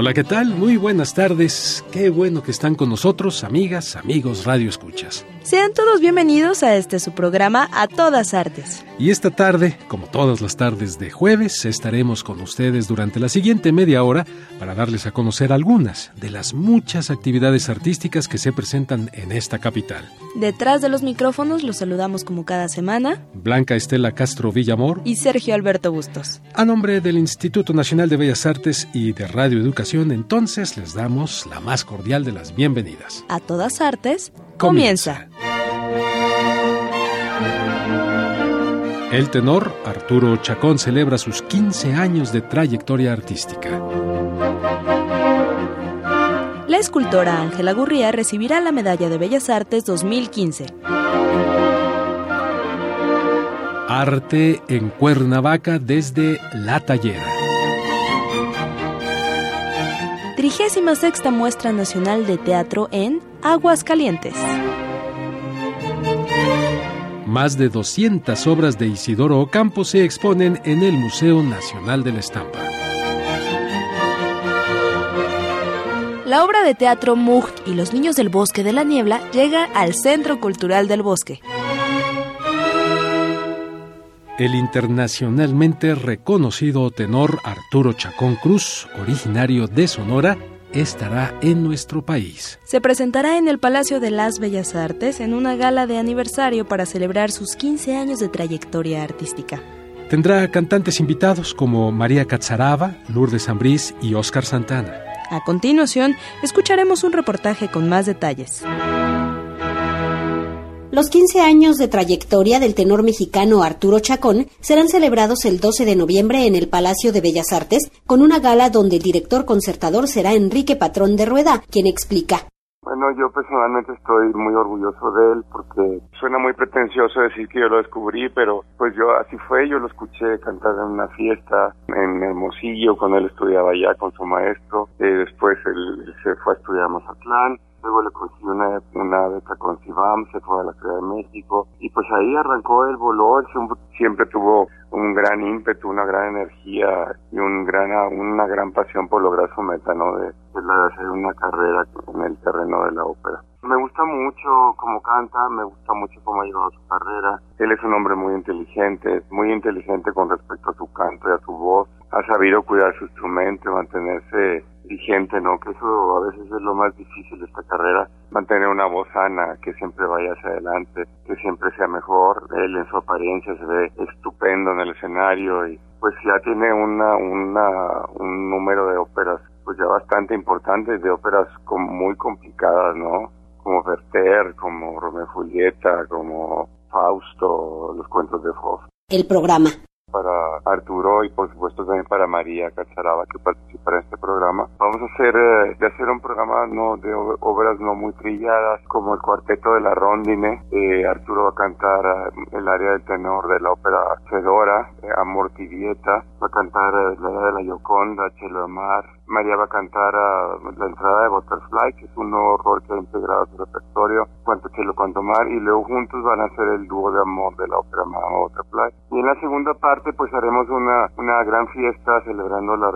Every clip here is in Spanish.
Hola, ¿qué tal? Muy buenas tardes. Qué bueno que están con nosotros, amigas, amigos, Radio Escuchas. Sean todos bienvenidos a este su programa A Todas Artes. Y esta tarde, como todas las tardes de jueves, estaremos con ustedes durante la siguiente media hora para darles a conocer algunas de las muchas actividades artísticas que se presentan en esta capital. Detrás de los micrófonos los saludamos como cada semana Blanca Estela Castro Villamor y Sergio Alberto Bustos. A nombre del Instituto Nacional de Bellas Artes y de Radio Educación, entonces les damos la más cordial de las bienvenidas. A Todas Artes comienza. El tenor Arturo Chacón celebra sus 15 años de trayectoria artística. La escultora Ángela Gurría recibirá la Medalla de Bellas Artes 2015. Arte en Cuernavaca desde La Tallera. 36 Muestra Nacional de Teatro en Aguascalientes. Más de 200 obras de Isidoro Ocampo se exponen en el Museo Nacional de la Estampa. La obra de teatro Mucht y los niños del bosque de la niebla llega al Centro Cultural del Bosque. El internacionalmente reconocido tenor Arturo Chacón Cruz, originario de Sonora, estará en nuestro país. Se presentará en el Palacio de las Bellas Artes en una gala de aniversario para celebrar sus 15 años de trayectoria artística. Tendrá cantantes invitados como María Catzaraba, Lourdes Ambrís y Óscar Santana. A continuación, escucharemos un reportaje con más detalles. Los 15 años de trayectoria del tenor mexicano Arturo Chacón serán celebrados el 12 de noviembre en el Palacio de Bellas Artes con una gala donde el director concertador será Enrique Patrón de Rueda, quien explica. Bueno, yo personalmente estoy muy orgulloso de él porque suena muy pretencioso decir que yo lo descubrí, pero pues yo así fue, yo lo escuché cantar en una fiesta en Hermosillo cuando él estudiaba allá con su maestro, y después él se fue a estudiar a Mazatlán luego le consiguió una, una beca con CIBAM, se fue a la Ciudad de México y pues ahí arrancó el voló, siempre tuvo un gran ímpetu, una gran energía y un gran, una gran pasión por lograr su meta, ¿no? De, de hacer una carrera en el terreno de la ópera. Me gusta mucho cómo canta, me gusta mucho cómo ha llevado su carrera. Él es un hombre muy inteligente, muy inteligente con respecto a su canto y a su voz. Ha sabido cuidar su instrumento, mantenerse vigente, ¿no? Que eso a veces es lo más difícil de esta carrera, mantener una voz sana, que siempre vaya hacia adelante, que siempre sea mejor. Él en su apariencia se ve estupendo en el escenario y pues ya tiene una, una, un número de óperas pues ya bastante importantes, de óperas como muy complicadas, ¿no? Como Werther, como Romeo y Julieta, como Fausto, los cuentos de Fof. El programa para Arturo y por supuesto también para María Cacharaba que participará en este programa. Vamos a hacer eh, de un programa no de obras no muy trilladas como el cuarteto de la Rondine. Eh, Arturo va a cantar eh, el área del tenor de la ópera Fedora, Amor Tibieta, va a cantar la área de la Yoconda, Chelo Mar. María va a cantar la entrada de Butterfly, que es un nuevo rol que ha integrado a su repertorio, cuanto Chelo cuanto Mar, y luego juntos van a hacer el dúo de amor de la ópera Mamá Butterfly. Y en la segunda parte pues haremos una, una gran fiesta celebrando la,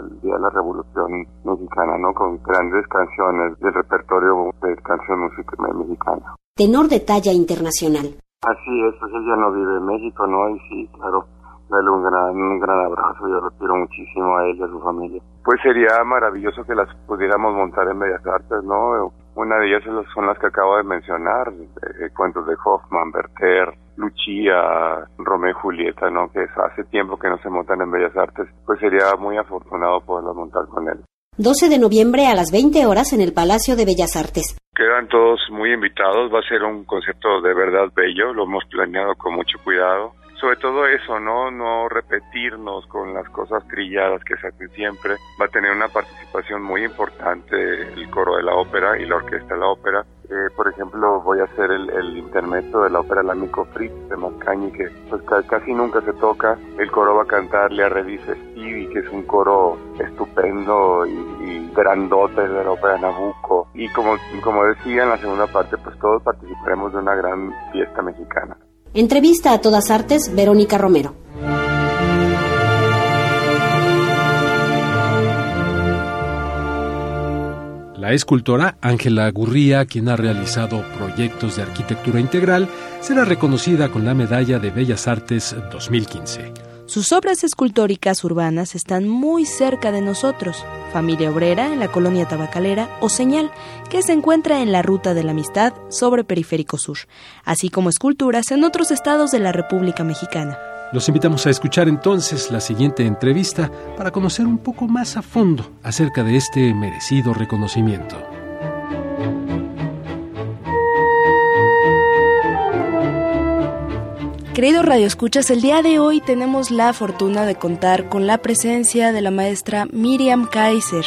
el Día de la Revolución Mexicana, ¿no? Con grandes canciones del repertorio de canción música mexicana. Tenor de talla internacional. Así es, pues ella no vive en México, ¿no? Y sí, claro, darle un gran, un gran abrazo, yo lo quiero muchísimo a ella y a su familia. Pues sería maravilloso que las pudiéramos montar en Bellas Artes, ¿no? Una de ellas son las que acabo de mencionar, eh, cuentos de Hoffman, Berter, Lucía, Romeo y Julieta, ¿no? Que hace tiempo que no se montan en Bellas Artes, pues sería muy afortunado poderlo montar con él. 12 de noviembre a las 20 horas en el Palacio de Bellas Artes. Quedan todos muy invitados, va a ser un concepto de verdad bello, lo hemos planeado con mucho cuidado sobre todo eso, ¿no? No repetirnos con las cosas trilladas que se hacen siempre. Va a tener una participación muy importante el coro de la ópera y la orquesta de la ópera. Eh, por ejemplo, voy a hacer el, el intermedio de la ópera L'Amico Fritz de Mascagni, que pues casi nunca se toca. El coro va a cantarle a Redice Stevie, que es un coro estupendo y, y grandote de la ópera Nabucco. Y como, como decía en la segunda parte, pues todos participaremos de una gran fiesta mexicana. Entrevista a todas artes, Verónica Romero. La escultora Ángela Gurría, quien ha realizado proyectos de arquitectura integral, será reconocida con la Medalla de Bellas Artes 2015. Sus obras escultóricas urbanas están muy cerca de nosotros. Familia Obrera en la colonia tabacalera o Señal, que se encuentra en la Ruta de la Amistad sobre Periférico Sur, así como esculturas en otros estados de la República Mexicana. Los invitamos a escuchar entonces la siguiente entrevista para conocer un poco más a fondo acerca de este merecido reconocimiento. Queridos radioescuchas, el día de hoy tenemos la fortuna de contar con la presencia de la maestra Miriam Kaiser,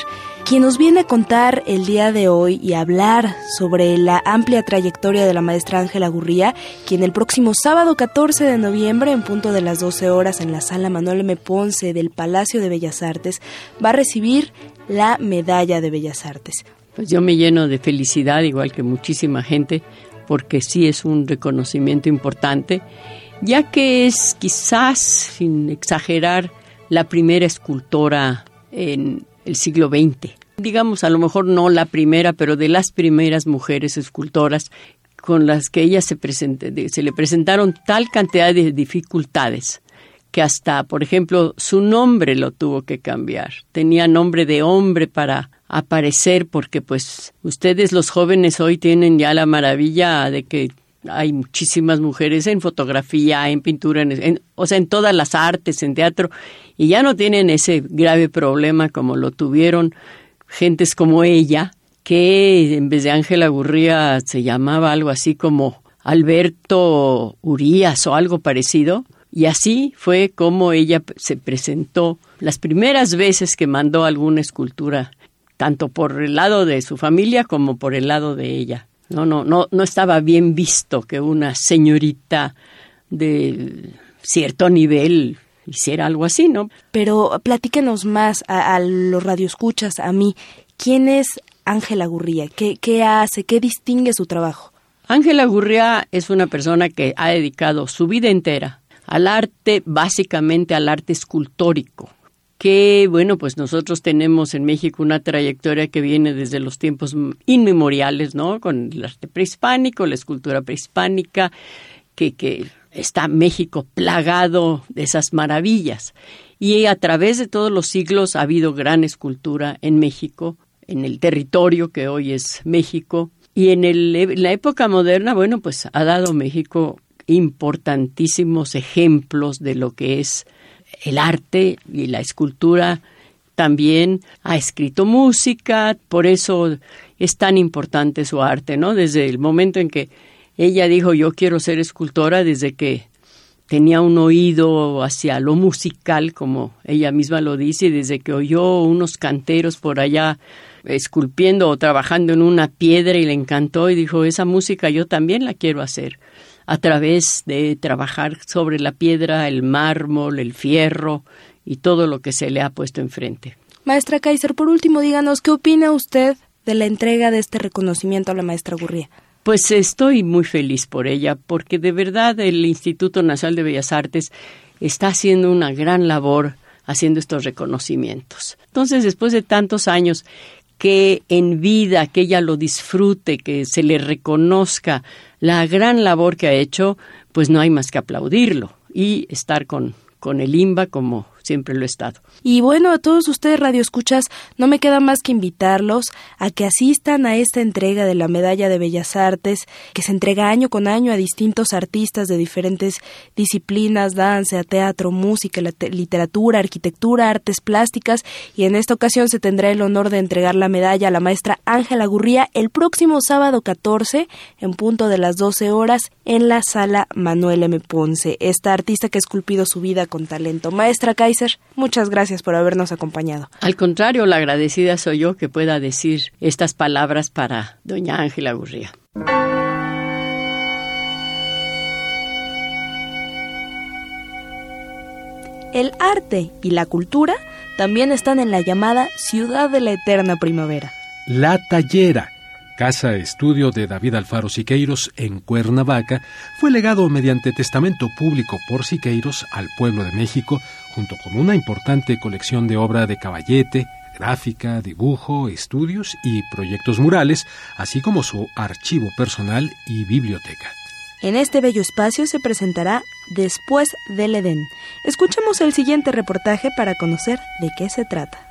quien nos viene a contar el día de hoy y hablar sobre la amplia trayectoria de la maestra Ángela Gurría, quien el próximo sábado 14 de noviembre, en punto de las 12 horas, en la sala Manuel M. Ponce del Palacio de Bellas Artes, va a recibir la medalla de Bellas Artes. Pues yo me lleno de felicidad, igual que muchísima gente, porque sí es un reconocimiento importante ya que es quizás, sin exagerar, la primera escultora en el siglo XX. Digamos, a lo mejor no la primera, pero de las primeras mujeres escultoras con las que ella se, se le presentaron tal cantidad de dificultades que hasta, por ejemplo, su nombre lo tuvo que cambiar. Tenía nombre de hombre para aparecer porque pues ustedes los jóvenes hoy tienen ya la maravilla de que hay muchísimas mujeres en fotografía, en pintura, en, o sea, en todas las artes, en teatro, y ya no tienen ese grave problema como lo tuvieron gentes como ella, que en vez de Ángela Gurría se llamaba algo así como Alberto Urías o algo parecido. Y así fue como ella se presentó las primeras veces que mandó alguna escultura, tanto por el lado de su familia como por el lado de ella. No, no, no, no estaba bien visto que una señorita de cierto nivel hiciera algo así, ¿no? Pero platíquenos más a, los radioescuchas, a mí. ¿Quién es Ángela Gurría? ¿Qué, ¿Qué hace? ¿Qué distingue su trabajo? Ángela Gurría es una persona que ha dedicado su vida entera al arte, básicamente al arte escultórico que, bueno, pues nosotros tenemos en México una trayectoria que viene desde los tiempos inmemoriales, ¿no? Con el arte prehispánico, la escultura prehispánica, que, que está México plagado de esas maravillas. Y a través de todos los siglos ha habido gran escultura en México, en el territorio que hoy es México. Y en, el, en la época moderna, bueno, pues ha dado México importantísimos ejemplos de lo que es el arte y la escultura también ha escrito música, por eso es tan importante su arte, ¿no? Desde el momento en que ella dijo yo quiero ser escultora, desde que tenía un oído hacia lo musical, como ella misma lo dice, desde que oyó unos canteros por allá esculpiendo o trabajando en una piedra y le encantó y dijo, esa música yo también la quiero hacer a través de trabajar sobre la piedra, el mármol, el fierro y todo lo que se le ha puesto enfrente. Maestra Kaiser, por último, díganos, ¿qué opina usted de la entrega de este reconocimiento a la maestra Gurría? Pues estoy muy feliz por ella, porque de verdad el Instituto Nacional de Bellas Artes está haciendo una gran labor haciendo estos reconocimientos. Entonces, después de tantos años, que en vida, que ella lo disfrute, que se le reconozca la gran labor que ha hecho, pues no hay más que aplaudirlo y estar con, con el IMBA como siempre lo he estado. Y bueno, a todos ustedes radioescuchas, no me queda más que invitarlos a que asistan a esta entrega de la Medalla de Bellas Artes, que se entrega año con año a distintos artistas de diferentes disciplinas, danza, teatro, música, literatura, arquitectura, artes plásticas, y en esta ocasión se tendrá el honor de entregar la medalla a la maestra Ángela Gurría el próximo sábado 14 en punto de las 12 horas en la sala Manuel M. Ponce, esta artista que ha esculpido su vida con talento. Maestra Kaiser, muchas gracias por habernos acompañado. Al contrario, la agradecida soy yo que pueda decir estas palabras para doña Ángela Gurría. El arte y la cultura también están en la llamada Ciudad de la Eterna Primavera. La Tallera, casa estudio de David Alfaro Siqueiros en Cuernavaca, fue legado mediante testamento público por Siqueiros al pueblo de México, junto con una importante colección de obra de caballete, gráfica, dibujo, estudios y proyectos murales, así como su archivo personal y biblioteca. En este bello espacio se presentará Después del Edén. Escuchemos el siguiente reportaje para conocer de qué se trata.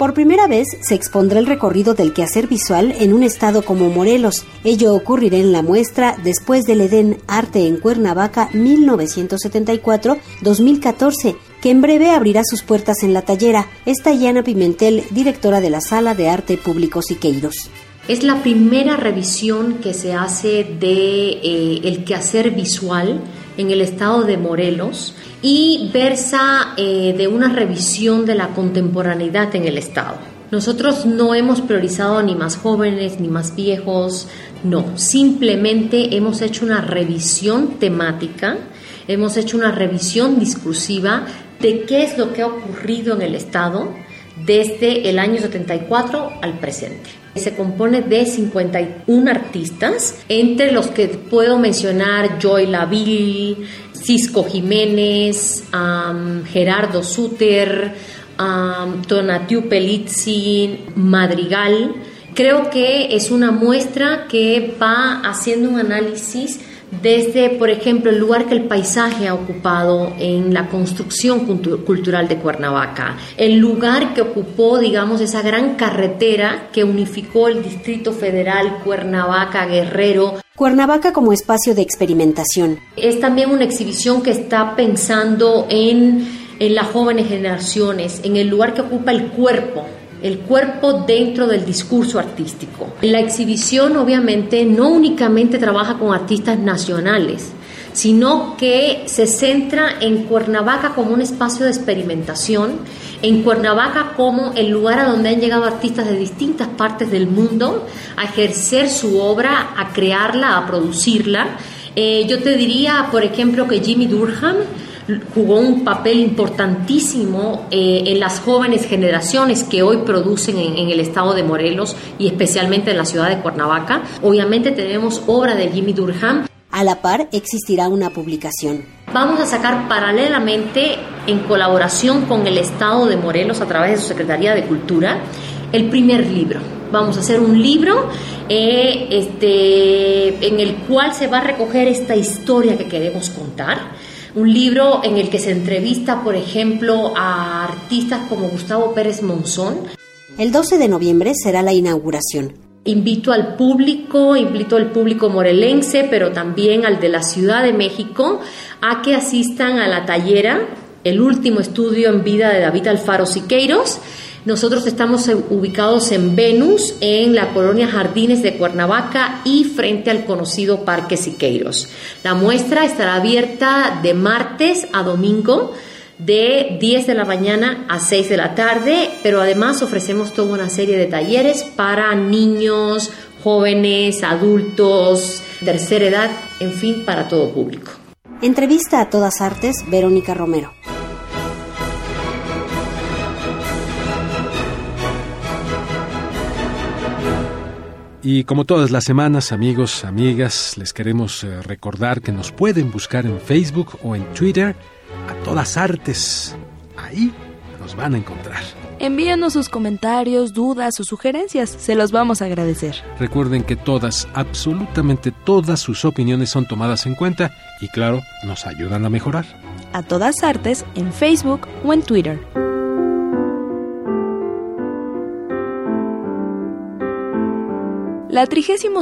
Por primera vez se expondrá el recorrido del quehacer visual en un estado como Morelos. Ello ocurrirá en la muestra Después del Edén Arte en Cuernavaca 1974-2014, que en breve abrirá sus puertas en la tallera. Está Yana Pimentel, directora de la Sala de Arte Público Siqueiros. Es la primera revisión que se hace de eh, el quehacer visual en el estado de Morelos y versa eh, de una revisión de la contemporaneidad en el estado. Nosotros no hemos priorizado ni más jóvenes ni más viejos, no, simplemente hemos hecho una revisión temática, hemos hecho una revisión discursiva de qué es lo que ha ocurrido en el estado desde el año 74 al presente. Se compone de 51 artistas, entre los que puedo mencionar Joy Laville, Cisco Jiménez, Gerardo Suter, um, Tonatiu Madrigal. Creo que es una muestra que va haciendo un análisis desde, por ejemplo, el lugar que el paisaje ha ocupado en la construcción cultural de Cuernavaca, el lugar que ocupó, digamos, esa gran carretera que unificó el Distrito Federal Cuernavaca Guerrero. Cuernavaca como espacio de experimentación. Es también una exhibición que está pensando en, en las jóvenes generaciones, en el lugar que ocupa el cuerpo el cuerpo dentro del discurso artístico. La exhibición obviamente no únicamente trabaja con artistas nacionales, sino que se centra en Cuernavaca como un espacio de experimentación, en Cuernavaca como el lugar a donde han llegado artistas de distintas partes del mundo a ejercer su obra, a crearla, a producirla. Eh, yo te diría, por ejemplo, que Jimmy Durham jugó un papel importantísimo eh, en las jóvenes generaciones que hoy producen en, el estado de Morelos y especialmente en la ciudad de Cuernavaca. Obviamente tenemos obra de Jimmy Durham. A la par existirá una publicación. Vamos a sacar paralelamente, en colaboración con el Estado de Morelos a través de su Secretaría de Cultura, el primer libro. Vamos a hacer un libro eh, este, en el cual se va a recoger esta historia que queremos contar un libro en el que se entrevista, por ejemplo, a artistas como Gustavo Pérez Monzón. El 12 de noviembre será la inauguración. Invito al público, invito al público morelense, pero también al de la Ciudad de México, a que asistan a la tallera, el último estudio en vida de David Alfaro Siqueiros, nosotros estamos ubicados en Venus, en la colonia Jardines de Cuernavaca y frente al conocido Parque Siqueiros. La muestra estará abierta de martes a domingo de 10 de la mañana a 6 de la tarde, pero además ofrecemos toda una serie de talleres para niños, jóvenes, adultos, tercera edad, en fin, para todo público. Entrevista a todas artes, Verónica Romero. Y como todas las semanas, amigos, amigas, les queremos eh, recordar que nos pueden buscar en Facebook o en Twitter a todas artes. Ahí nos van a encontrar. Envíenos sus comentarios, dudas o sugerencias, se los vamos a agradecer. Recuerden que todas, absolutamente todas sus opiniones son tomadas en cuenta y claro, nos ayudan a mejorar. A todas artes en Facebook o en Twitter. La 36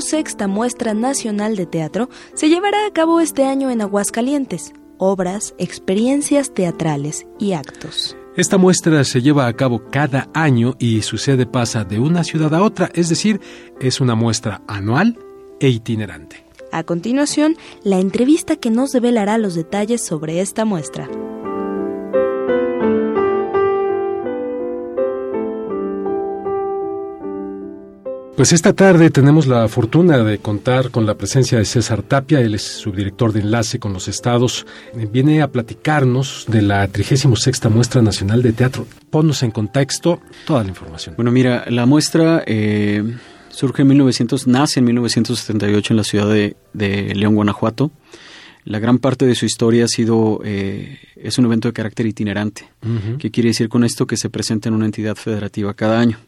Muestra Nacional de Teatro se llevará a cabo este año en Aguascalientes. Obras, experiencias teatrales y actos. Esta muestra se lleva a cabo cada año y su sede pasa de una ciudad a otra, es decir, es una muestra anual e itinerante. A continuación, la entrevista que nos develará los detalles sobre esta muestra. Pues esta tarde tenemos la fortuna de contar con la presencia de César Tapia, él es subdirector de enlace con los estados. Viene a platicarnos de la 36 Muestra Nacional de Teatro. Ponnos en contexto toda la información. Bueno, mira, la muestra eh, surge en 1900, nace en 1978 en la ciudad de, León, Guanajuato. La gran parte de su historia ha sido, eh, es un evento de carácter itinerante. ¿Qué quiere decir con esto? Que se presenta en una entidad federativa cada año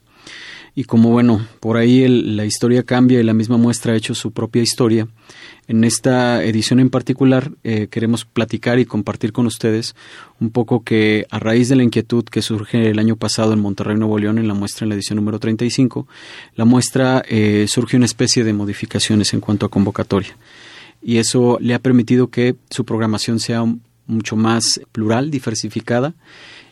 y como bueno, por ahí la historia cambia y la misma muestra ha hecho su propia historia, en esta edición en particular eh, queremos platicar y compartir con ustedes un poco que a raíz de la inquietud que surge el año pasado en Monterrey, Nuevo León, en la muestra en la edición número 35, la muestra eh, surge una especie de modificaciones en cuanto a convocatoria. Y eso le ha permitido que su programación sea mucho más plural, diversificada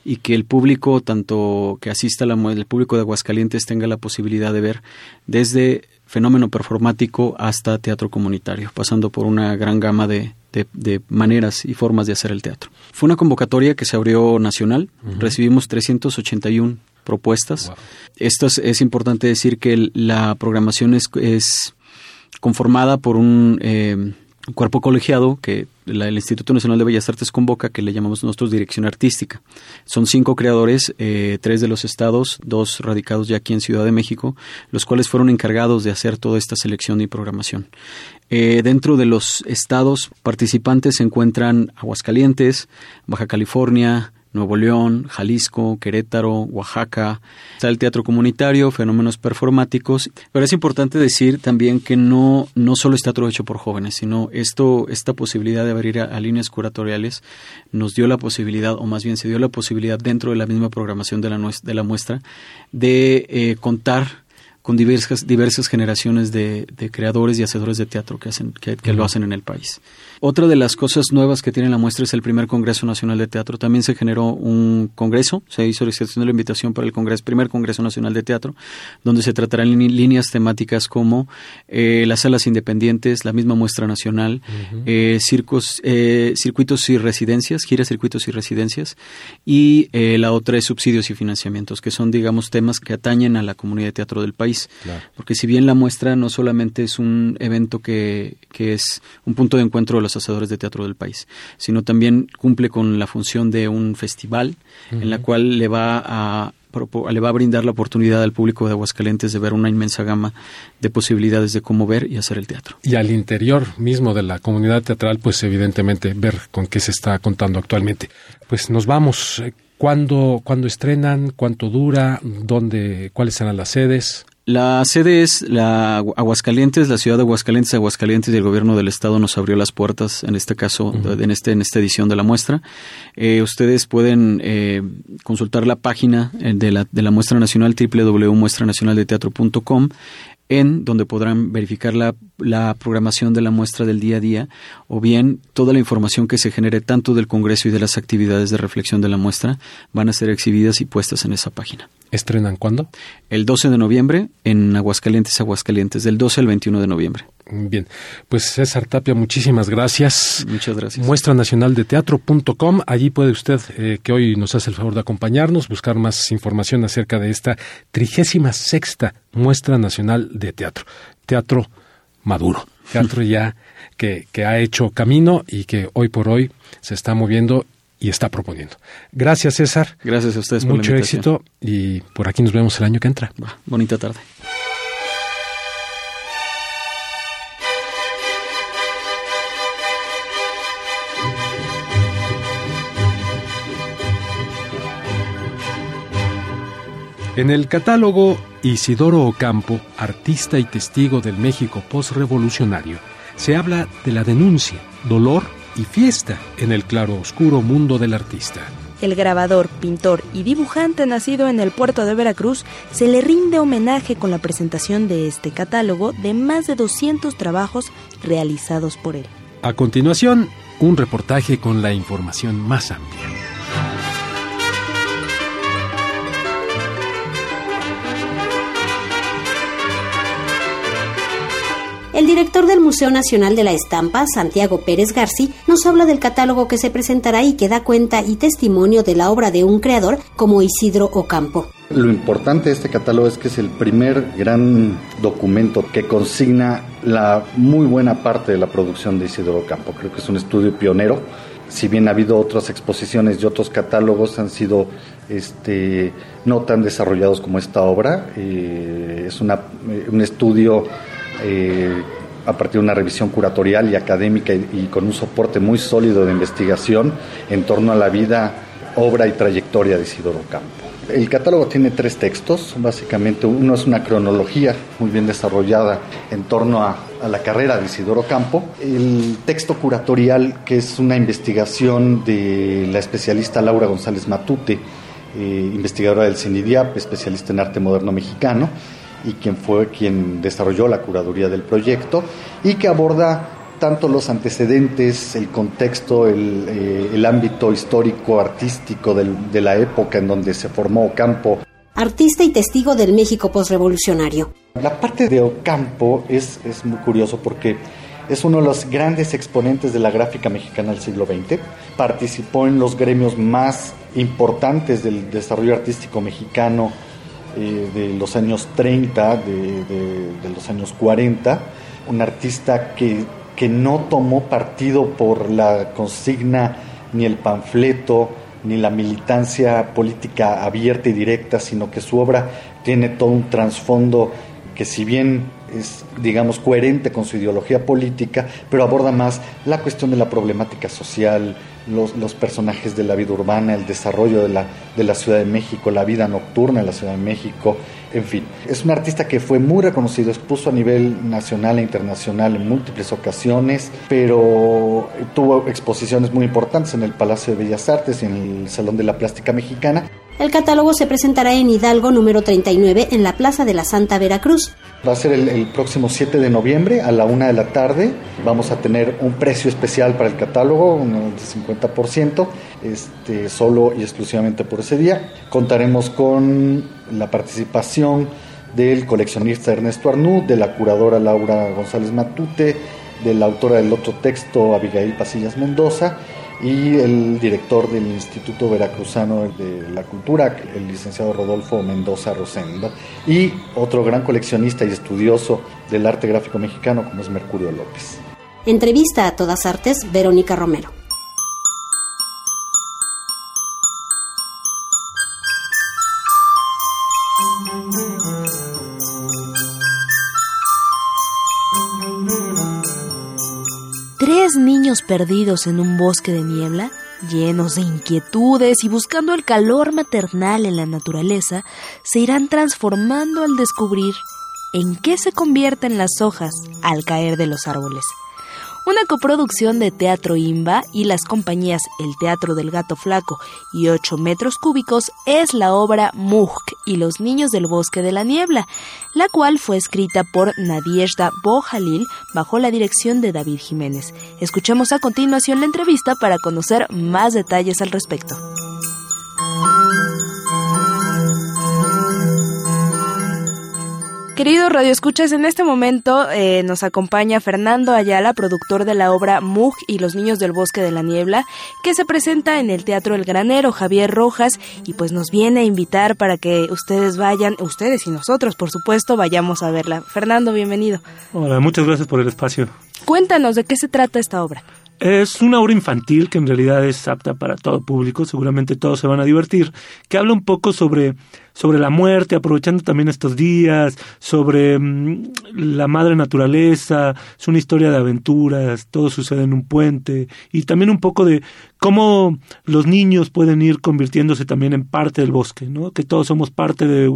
y que el público, tanto que asista la el público de Aguascalientes tenga la posibilidad de ver desde fenómeno performático hasta teatro comunitario, pasando por una gran gama de, de, maneras y formas de hacer el teatro. Fue una convocatoria que se abrió nacional, recibimos 381 propuestas. Esto es, importante decir que la programación es, es conformada por un... Eh, cuerpo colegiado que el Instituto Nacional de Bellas Artes convoca, que le llamamos nosotros dirección artística. Son cinco creadores, eh, tres de los estados, dos radicados ya aquí en Ciudad de México, los cuales fueron encargados de hacer toda esta selección y programación. Eh, dentro de los estados participantes se encuentran Aguascalientes, Baja California, Nuevo León, Jalisco, Querétaro, Oaxaca. Está el teatro comunitario, fenómenos performáticos. Pero es importante decir también que no, no solo es teatro hecho por jóvenes, sino esto, esta posibilidad de abrir a, líneas curatoriales nos dio la posibilidad, o más bien se dio la posibilidad dentro de la misma programación de la, de la muestra, de eh, contar con diversas, diversas generaciones de, creadores y hacedores de teatro que, hacen, que, lo hacen en el país. Otra de las cosas nuevas que tiene la muestra es el primer Congreso Nacional de Teatro. También se generó un congreso, se hizo la de la invitación para el congreso, primer Congreso Nacional de Teatro, donde se tratarán líneas temáticas como eh, las salas independientes, la misma muestra nacional, eh, circos, eh, circuitos y residencias, giras, circuitos y residencias, y la otra es subsidios y financiamientos, que son, digamos, temas que atañen a la comunidad de teatro del país. Porque si bien la muestra no solamente es un evento que, que es un punto de encuentro de los hacedores de teatro del país, sino también cumple con la función de un festival en la cual le va a le va a brindar la oportunidad al público de Aguascalientes de ver una inmensa gama de posibilidades de cómo ver y hacer el teatro. Y al interior mismo de la comunidad teatral, pues evidentemente ver con qué se está contando actualmente. Pues nos vamos. ¿Cuándo, ¿Cuándo estrenan? ¿Cuánto dura? ¿Dónde? ¿Cuáles serán las sedes? La sede es la Aguascalientes, la ciudad de Aguascalientes, Aguascalientes y el gobierno del estado nos abrió las puertas en este caso, en este en esta edición de la muestra. Eh, ustedes pueden eh, consultar la página eh, de la, de la muestra nacional www.muestranacionaldeteatro.com en donde podrán verificar la, la, programación de la muestra del día a día o bien toda la información que se genere tanto del Congreso y de las actividades de reflexión de la muestra van a ser exhibidas y puestas en esa página. ¿Estrenan cuándo? El 12 de noviembre en Aguascalientes, Aguascalientes, del 12 al 21 de noviembre. Bien, pues César Tapia, muchísimas gracias. Muchas gracias. Muestra Nacional de Teatro.com, allí puede usted, eh, que hoy nos hace el favor de acompañarnos, buscar más información acerca de esta trigésima sexta Muestra Nacional de Teatro. Teatro maduro, teatro ya que, que ha hecho camino y que hoy por hoy se está moviendo y está proponiendo. Gracias, César. Gracias a ustedes. Mucho éxito y por aquí nos vemos el año que entra. bonita tarde. En el catálogo Isidoro Ocampo, artista y testigo del México postrevolucionario, se habla de la denuncia, dolor y fiesta en el claro oscuro mundo del artista. El grabador, pintor y dibujante nacido en el puerto de Veracruz se le rinde homenaje con la presentación de este catálogo de más de 200 trabajos realizados por él. A continuación, un reportaje con la información más amplia. El director del Museo Nacional de la Estampa, Santiago Pérez García, nos habla del catálogo que se presentará y que da cuenta y testimonio de la obra de un creador como Isidro Ocampo. Lo importante de este catálogo es que es el primer gran documento que consigna la muy buena parte de la producción de Isidro Ocampo. Creo que es un estudio pionero. Si bien ha habido otras exposiciones y otros catálogos, han sido este, no tan desarrollados como esta obra. Eh, es una, eh, un estudio eh, a partir de una revisión curatorial y académica y, con un soporte muy sólido de investigación en torno a la vida, obra y trayectoria de Isidoro Campo. El catálogo tiene tres textos, básicamente uno es una cronología muy bien desarrollada en torno a, la carrera de Isidoro Campo, el texto curatorial que es una investigación de la especialista Laura González Matute, eh, investigadora del CINIDIAP, especialista en arte moderno mexicano, y quien fue quien desarrolló la curaduría del proyecto y que aborda tanto los antecedentes, el contexto, el, eh, ámbito histórico, artístico de la época en donde se formó Ocampo. Artista y testigo del México postrevolucionario. La parte de Ocampo es, es muy curioso porque es uno de los grandes exponentes de la gráfica mexicana del siglo XX. Participó en los gremios más importantes del desarrollo artístico mexicano eh, de los años 30, de, los años 40, un artista que, que no tomó partido por la consigna ni el panfleto, ni la militancia política abierta y directa, sino que su obra tiene todo un trasfondo que si bien es, digamos, coherente con su ideología política, pero aborda más la cuestión de la problemática social, los, personajes de la vida urbana, el desarrollo de la, de la Ciudad de México, la vida nocturna de la Ciudad de México, en fin. Es un artista que fue muy reconocido, expuso a nivel nacional e internacional en múltiples ocasiones, pero tuvo exposiciones muy importantes en el Palacio de Bellas Artes y en el Salón de la Plástica Mexicana. El catálogo se presentará en Hidalgo número 39 en la Plaza de la Santa Veracruz. Va a ser el, próximo 7 de noviembre a la una de la tarde. Vamos a tener un precio especial para el catálogo, un de 50%, este, solo y exclusivamente por ese día. Contaremos con la participación del coleccionista Ernesto Arnú, de la curadora Laura González Matute, de la autora del otro texto Abigail Pasillas Mendoza y el director del Instituto Veracruzano de la Cultura, el licenciado Rodolfo Mendoza Rosendo, y otro gran coleccionista y estudioso del arte gráfico mexicano como es Mercurio López. Entrevista a todas artes, Verónica Romero. Niños perdidos en un bosque de niebla, llenos de inquietudes y buscando el calor maternal en la naturaleza, se irán transformando al descubrir en qué se convierten las hojas al caer de los árboles una coproducción de Teatro Imba y las compañías El Teatro del Gato Flaco y 8 metros cúbicos es la obra Mujk y los niños del bosque de la niebla, la cual fue escrita por Nadiezhda Bojalil bajo la dirección de David Jiménez. Escuchemos a continuación la entrevista para conocer más detalles al respecto. Querido Radio Escuchas, en este momento eh, nos acompaña Fernando Ayala, productor de la obra Mug y los niños del bosque de la niebla, que se presenta en el Teatro El Granero, Javier Rojas, y pues nos viene a invitar para que ustedes vayan, ustedes y nosotros, por supuesto, vayamos a verla. Fernando, bienvenido. Hola, muchas gracias por el espacio. Cuéntanos de qué se trata esta obra. Es una obra infantil que en realidad es apta para todo público, seguramente todos se van a divertir, que habla un poco sobre, sobre la muerte, aprovechando también estos días, sobre mm, la madre naturaleza, es una historia de aventuras, todo sucede en un puente, y también un poco de cómo los niños pueden ir convirtiéndose también en parte del bosque, ¿no? que todos somos parte de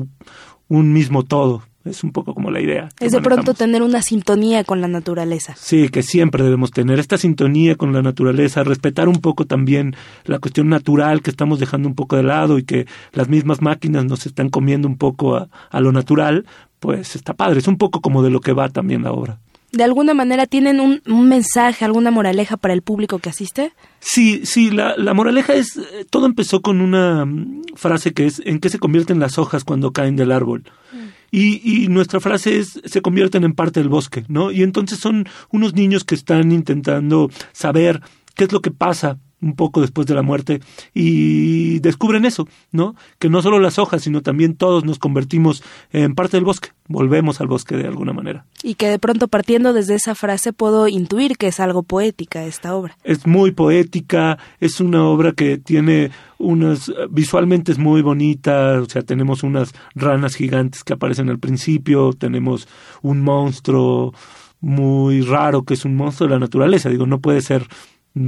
un mismo todo. Es un poco como la idea. Es de pronto tener una sintonía con la naturaleza. Sí, que siempre debemos tener esta sintonía con la naturaleza, respetar un poco también la cuestión natural que estamos dejando un poco de lado y que las mismas máquinas nos están comiendo un poco a, a lo natural, pues está padre. Es un poco como de lo que va también la obra. ¿De alguna manera tienen un, un mensaje, alguna moraleja para el público que asiste? Sí, sí, la, la moraleja es, eh, todo empezó con una mm, frase que es, ¿en qué se convierten las hojas cuando caen del árbol? Y, y, nuestra frase es se convierten en parte del bosque, ¿no? Y entonces son unos niños que están intentando saber qué es lo que pasa un poco después de la muerte y descubren eso, ¿no? Que no solo las hojas, sino también todos nos convertimos en parte del bosque, volvemos al bosque de alguna manera. Y que de pronto partiendo desde esa frase puedo intuir que es algo poética esta obra. Es muy poética, es una obra que tiene unas visualmente es muy bonita, o sea, tenemos unas ranas gigantes que aparecen al principio, tenemos un monstruo muy raro que es un monstruo de la naturaleza, digo, no puede ser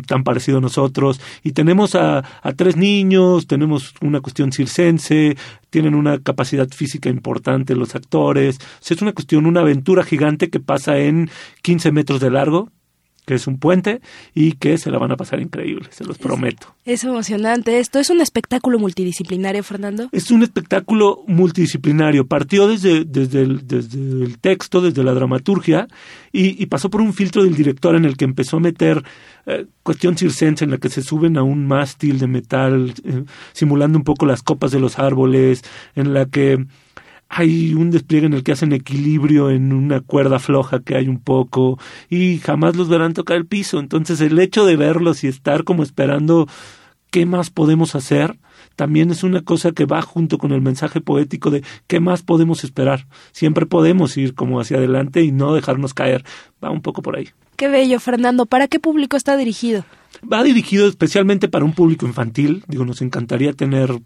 tan parecido a nosotros. Y tenemos a, a, tres niños, tenemos una cuestión circense, tienen una capacidad física importante los actores, es una cuestión, una aventura gigante que pasa en 15 metros de largo, que es un puente y que se la van a pasar increíble, se los prometo. Es emocionante esto. ¿Es un espectáculo multidisciplinario, Fernando? Es un espectáculo multidisciplinario. Partió desde, desde, el, desde el texto, desde la dramaturgia y, y, pasó por un filtro del director en el que empezó a meter eh, cuestión circense en la que se suben a un mástil de metal, eh, simulando un poco las copas de los árboles, en la que hay un despliegue en el que hacen equilibrio en una cuerda floja que hay un poco y jamás los verán tocar el piso. Entonces el hecho de verlos y estar como esperando qué más podemos hacer, también es una cosa que va junto con el mensaje poético de qué más podemos esperar. Siempre podemos ir como hacia adelante y no dejarnos caer. Va un poco por ahí. Qué bello, Fernando. ¿Para qué público está dirigido? Va dirigido especialmente para un público infantil. Digo, nos encantaría tener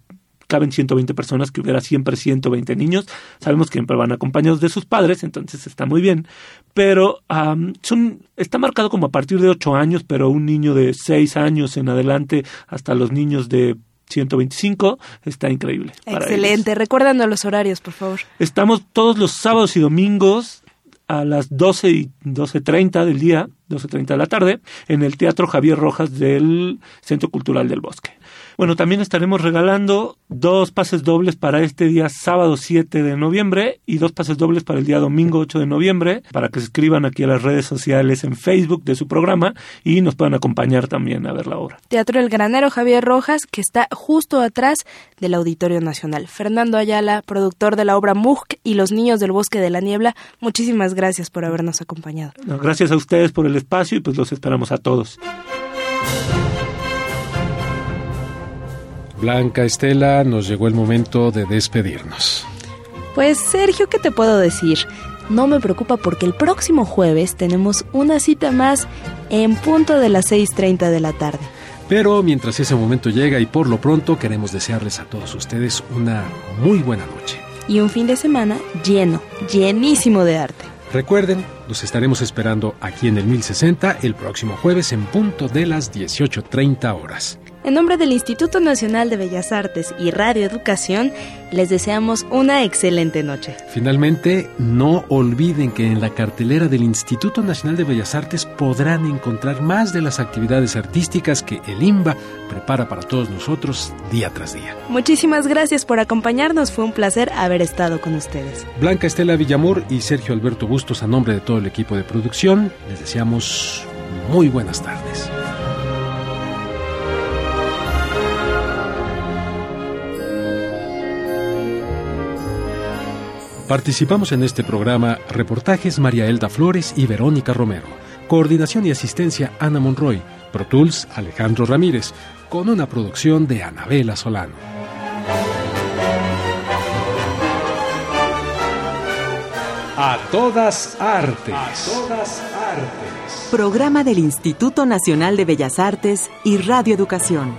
caben 120 personas, que hubiera siempre 120 niños. Sabemos que siempre van acompañados de sus padres, entonces está muy bien. Pero um, son, está marcado como a partir de 8 años, pero un niño de 6 años en adelante hasta los niños de 125 está increíble. Excelente. Recuérdanos los horarios, por favor. Estamos todos los sábados y domingos a las 12 y 12.30 del día, 12.30 de la tarde, en el Teatro Javier Rojas del Centro Cultural del Bosque. Bueno, también estaremos regalando dos pases dobles para este día sábado 7 de noviembre y dos pases dobles para el día domingo 8 de noviembre, para que se escriban aquí a las redes sociales en Facebook de su programa y nos puedan acompañar también a ver la obra. Teatro El Granero Javier Rojas, que está justo atrás del Auditorio Nacional. Fernando Ayala, productor de la obra Mujk y Los Niños del Bosque de la Niebla, muchísimas gracias por habernos acompañado. Gracias a ustedes por el espacio y pues los esperamos a todos. Blanca Estela, nos llegó el momento de despedirnos. Pues Sergio, ¿qué te puedo decir? No me preocupa porque el próximo jueves tenemos una cita más en punto de las 6.30 de la tarde. Pero mientras ese momento llega y por lo pronto queremos desearles a todos ustedes una muy buena noche. Y un fin de semana lleno, llenísimo de arte. Recuerden, los estaremos esperando aquí en el 1060 el próximo jueves en punto de las 18.30 horas. En nombre del Instituto Nacional de Bellas Artes y Radio Educación, les deseamos una excelente noche. Finalmente, no olviden que en la cartelera del Instituto Nacional de Bellas Artes podrán encontrar más de las actividades artísticas que el IMBA prepara para todos nosotros día tras día. Muchísimas gracias por acompañarnos, fue un placer haber estado con ustedes. Blanca Estela Villamor y Sergio Alberto Bustos, a nombre de todo el equipo de producción, les deseamos muy buenas tardes. Participamos en este programa reportajes María Elda Flores y Verónica Romero. Coordinación y asistencia Ana Monroy. Pro Tools Alejandro Ramírez. Con una producción de Anabela Solano. A todas artes. A todas artes. Artes. Programa del Instituto Nacional de Bellas Artes y Radio Educación.